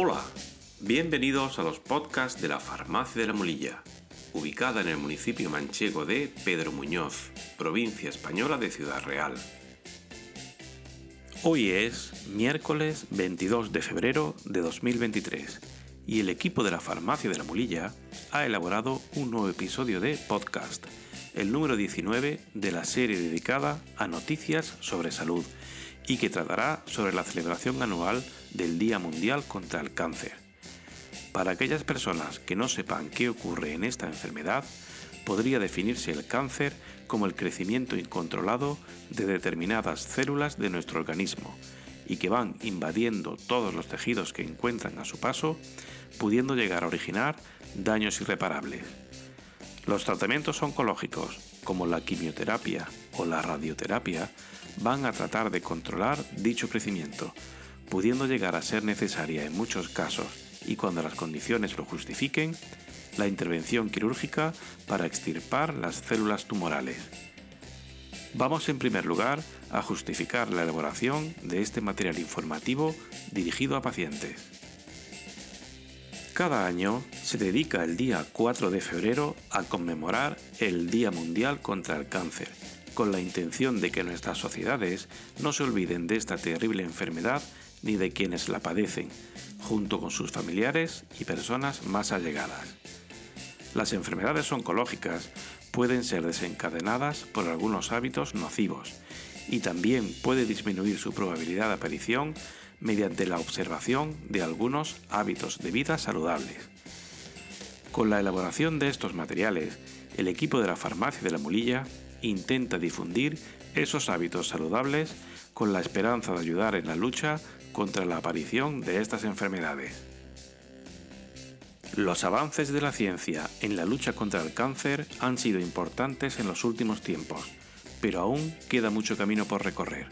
Hola, bienvenidos a los podcasts de la Farmacia de la Mulilla, ubicada en el municipio manchego de Pedro Muñoz, provincia española de Ciudad Real. Hoy es miércoles 22 de febrero de 2023 y el equipo de la Farmacia de la Mulilla ha elaborado un nuevo episodio de podcast, el número 19 de la serie dedicada a noticias sobre salud y que tratará sobre la celebración anual del Día Mundial contra el Cáncer. Para aquellas personas que no sepan qué ocurre en esta enfermedad, podría definirse el cáncer como el crecimiento incontrolado de determinadas células de nuestro organismo y que van invadiendo todos los tejidos que encuentran a su paso, pudiendo llegar a originar daños irreparables. Los tratamientos oncológicos, como la quimioterapia o la radioterapia, van a tratar de controlar dicho crecimiento, pudiendo llegar a ser necesaria en muchos casos y cuando las condiciones lo justifiquen, la intervención quirúrgica para extirpar las células tumorales. Vamos en primer lugar a justificar la elaboración de este material informativo dirigido a pacientes. Cada año se dedica el día 4 de febrero a conmemorar el Día Mundial contra el Cáncer, con la intención de que nuestras sociedades no se olviden de esta terrible enfermedad ni de quienes la padecen, junto con sus familiares y personas más allegadas. Las enfermedades oncológicas pueden ser desencadenadas por algunos hábitos nocivos y también puede disminuir su probabilidad de aparición mediante la observación de algunos hábitos de vida saludables. Con la elaboración de estos materiales, el equipo de la farmacia de la Mulilla intenta difundir esos hábitos saludables con la esperanza de ayudar en la lucha contra la aparición de estas enfermedades. Los avances de la ciencia en la lucha contra el cáncer han sido importantes en los últimos tiempos, pero aún queda mucho camino por recorrer.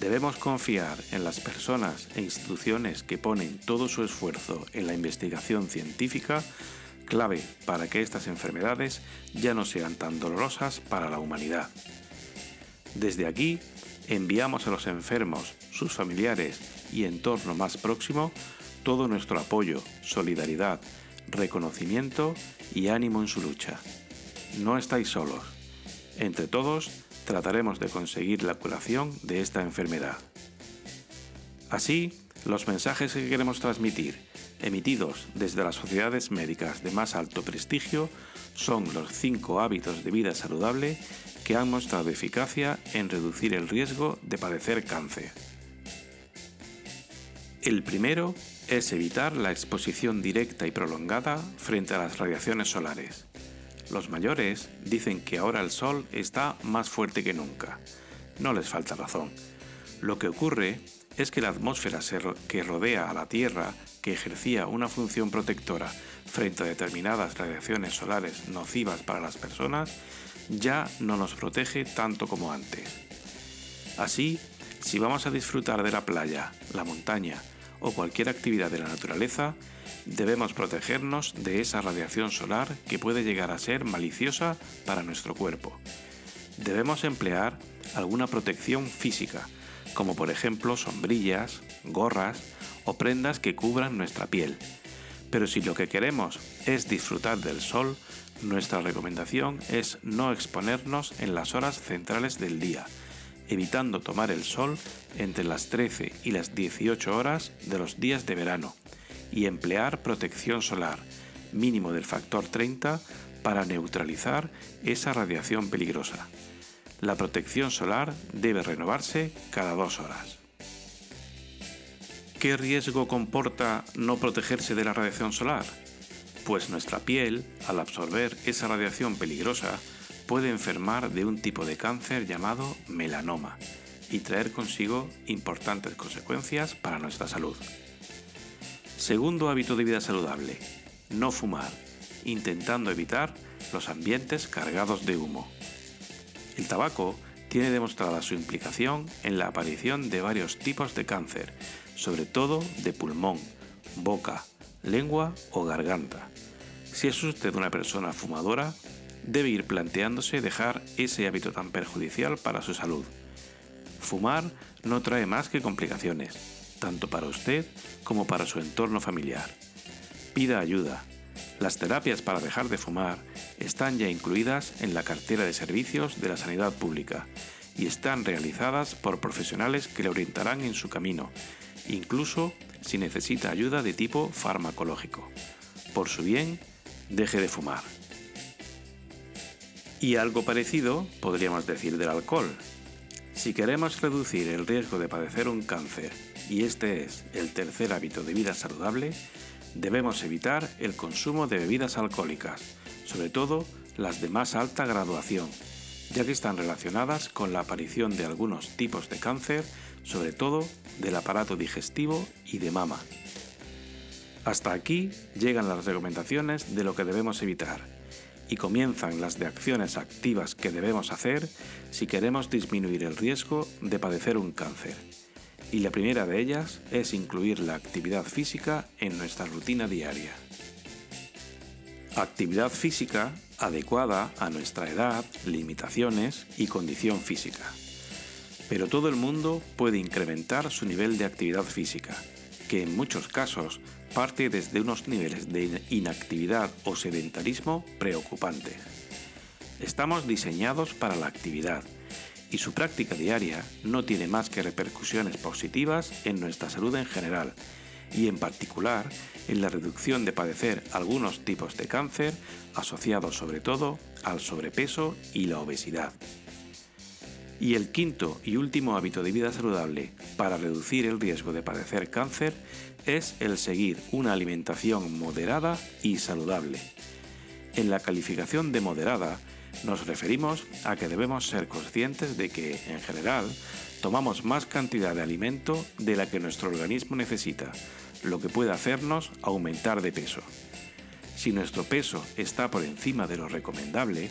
Debemos confiar en las personas e instituciones que ponen todo su esfuerzo en la investigación científica clave para que estas enfermedades ya no sean tan dolorosas para la humanidad. Desde aquí, enviamos a los enfermos, sus familiares y entorno más próximo todo nuestro apoyo, solidaridad, reconocimiento y ánimo en su lucha. No estáis solos. Entre todos trataremos de conseguir la curación de esta enfermedad. Así, los mensajes que queremos transmitir emitidos desde las sociedades médicas de más alto prestigio son los cinco hábitos de vida saludable que han mostrado eficacia en reducir el riesgo de padecer cáncer. El primero es evitar la exposición directa y prolongada frente a las radiaciones solares. Los mayores dicen que ahora el sol está más fuerte que nunca. No les falta razón. Lo que ocurre es que la atmósfera que rodea a la Tierra que ejercía una función protectora frente a determinadas radiaciones solares nocivas para las personas, ya no nos protege tanto como antes. Así, si vamos a disfrutar de la playa, la montaña o cualquier actividad de la naturaleza, debemos protegernos de esa radiación solar que puede llegar a ser maliciosa para nuestro cuerpo. Debemos emplear alguna protección física, como por ejemplo sombrillas, gorras, o prendas que cubran nuestra piel. Pero si lo que queremos es disfrutar del sol, nuestra recomendación es no exponernos en las horas centrales del día, evitando tomar el sol entre las 13 y las 18 horas de los días de verano y emplear protección solar, mínimo del factor 30, para neutralizar esa radiación peligrosa. La protección solar debe renovarse cada dos horas. ¿Qué riesgo comporta no protegerse de la radiación solar? Pues nuestra piel, al absorber esa radiación peligrosa, puede enfermar de un tipo de cáncer llamado melanoma y traer consigo importantes consecuencias para nuestra salud. Segundo hábito de vida saludable, no fumar, intentando evitar los ambientes cargados de humo. El tabaco tiene demostrada su implicación en la aparición de varios tipos de cáncer, sobre todo de pulmón, boca, lengua o garganta. Si es usted una persona fumadora, debe ir planteándose dejar ese hábito tan perjudicial para su salud. Fumar no trae más que complicaciones, tanto para usted como para su entorno familiar. Pida ayuda. Las terapias para dejar de fumar están ya incluidas en la cartera de servicios de la sanidad pública y están realizadas por profesionales que le orientarán en su camino, incluso si necesita ayuda de tipo farmacológico. Por su bien, deje de fumar. Y algo parecido podríamos decir del alcohol. Si queremos reducir el riesgo de padecer un cáncer, y este es el tercer hábito de vida saludable, debemos evitar el consumo de bebidas alcohólicas, sobre todo las de más alta graduación, ya que están relacionadas con la aparición de algunos tipos de cáncer, sobre todo del aparato digestivo y de mama. Hasta aquí llegan las recomendaciones de lo que debemos evitar y comienzan las de acciones activas que debemos hacer si queremos disminuir el riesgo de padecer un cáncer. Y la primera de ellas es incluir la actividad física en nuestra rutina diaria. Actividad física adecuada a nuestra edad, limitaciones y condición física. Pero todo el mundo puede incrementar su nivel de actividad física, que en muchos casos parte desde unos niveles de inactividad o sedentarismo preocupantes. Estamos diseñados para la actividad y su práctica diaria no tiene más que repercusiones positivas en nuestra salud en general y en particular en la reducción de padecer algunos tipos de cáncer asociados sobre todo al sobrepeso y la obesidad. Y el quinto y último hábito de vida saludable para reducir el riesgo de padecer cáncer es el seguir una alimentación moderada y saludable. En la calificación de moderada nos referimos a que debemos ser conscientes de que, en general, tomamos más cantidad de alimento de la que nuestro organismo necesita, lo que puede hacernos aumentar de peso. Si nuestro peso está por encima de lo recomendable,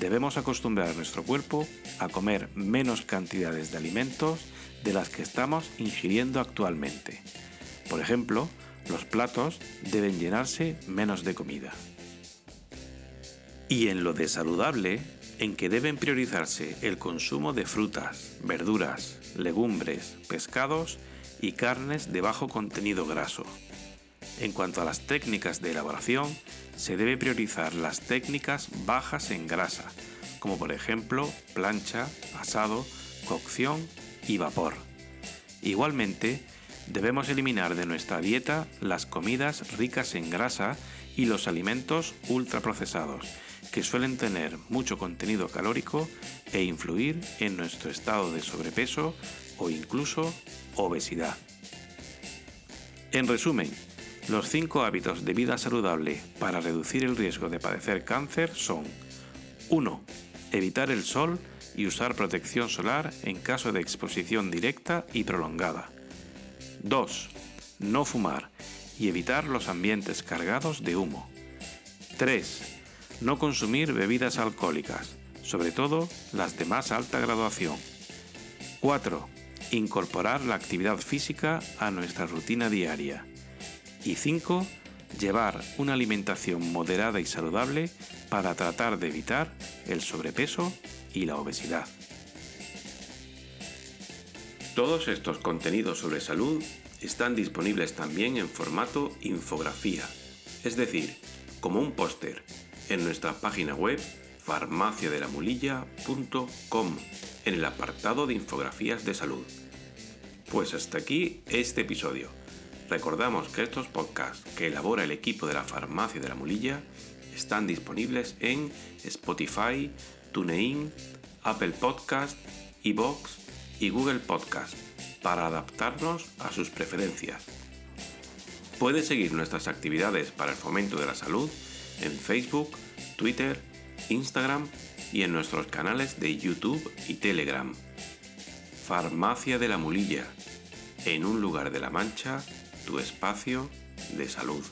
debemos acostumbrar a nuestro cuerpo a comer menos cantidades de alimentos de las que estamos ingiriendo actualmente. Por ejemplo, los platos deben llenarse menos de comida. Y en lo de saludable, en que deben priorizarse el consumo de frutas, verduras, legumbres, pescados y carnes de bajo contenido graso. En cuanto a las técnicas de elaboración, se debe priorizar las técnicas bajas en grasa, como por ejemplo plancha, asado, cocción y vapor. Igualmente, debemos eliminar de nuestra dieta las comidas ricas en grasa y los alimentos ultraprocesados, que suelen tener mucho contenido calórico e influir en nuestro estado de sobrepeso o incluso obesidad. En resumen, los cinco hábitos de vida saludable para reducir el riesgo de padecer cáncer son 1. Evitar el sol y usar protección solar en caso de exposición directa y prolongada. 2. No fumar y evitar los ambientes cargados de humo. 3. No consumir bebidas alcohólicas, sobre todo las de más alta graduación. 4. Incorporar la actividad física a nuestra rutina diaria. Y 5. Llevar una alimentación moderada y saludable para tratar de evitar el sobrepeso y la obesidad. Todos estos contenidos sobre salud están disponibles también en formato infografía, es decir, como un póster, en nuestra página web farmaciadelamulilla.com en el apartado de infografías de salud. Pues hasta aquí este episodio. Recordamos que estos podcasts que elabora el equipo de la Farmacia de la Mulilla están disponibles en Spotify, TuneIn, Apple Podcast, iBox y Google Podcast para adaptarnos a sus preferencias. Puede seguir nuestras actividades para el fomento de la salud en Facebook, Twitter, Instagram y en nuestros canales de YouTube y Telegram. Farmacia de la Mulilla, en un lugar de la Mancha, tu espacio de salud.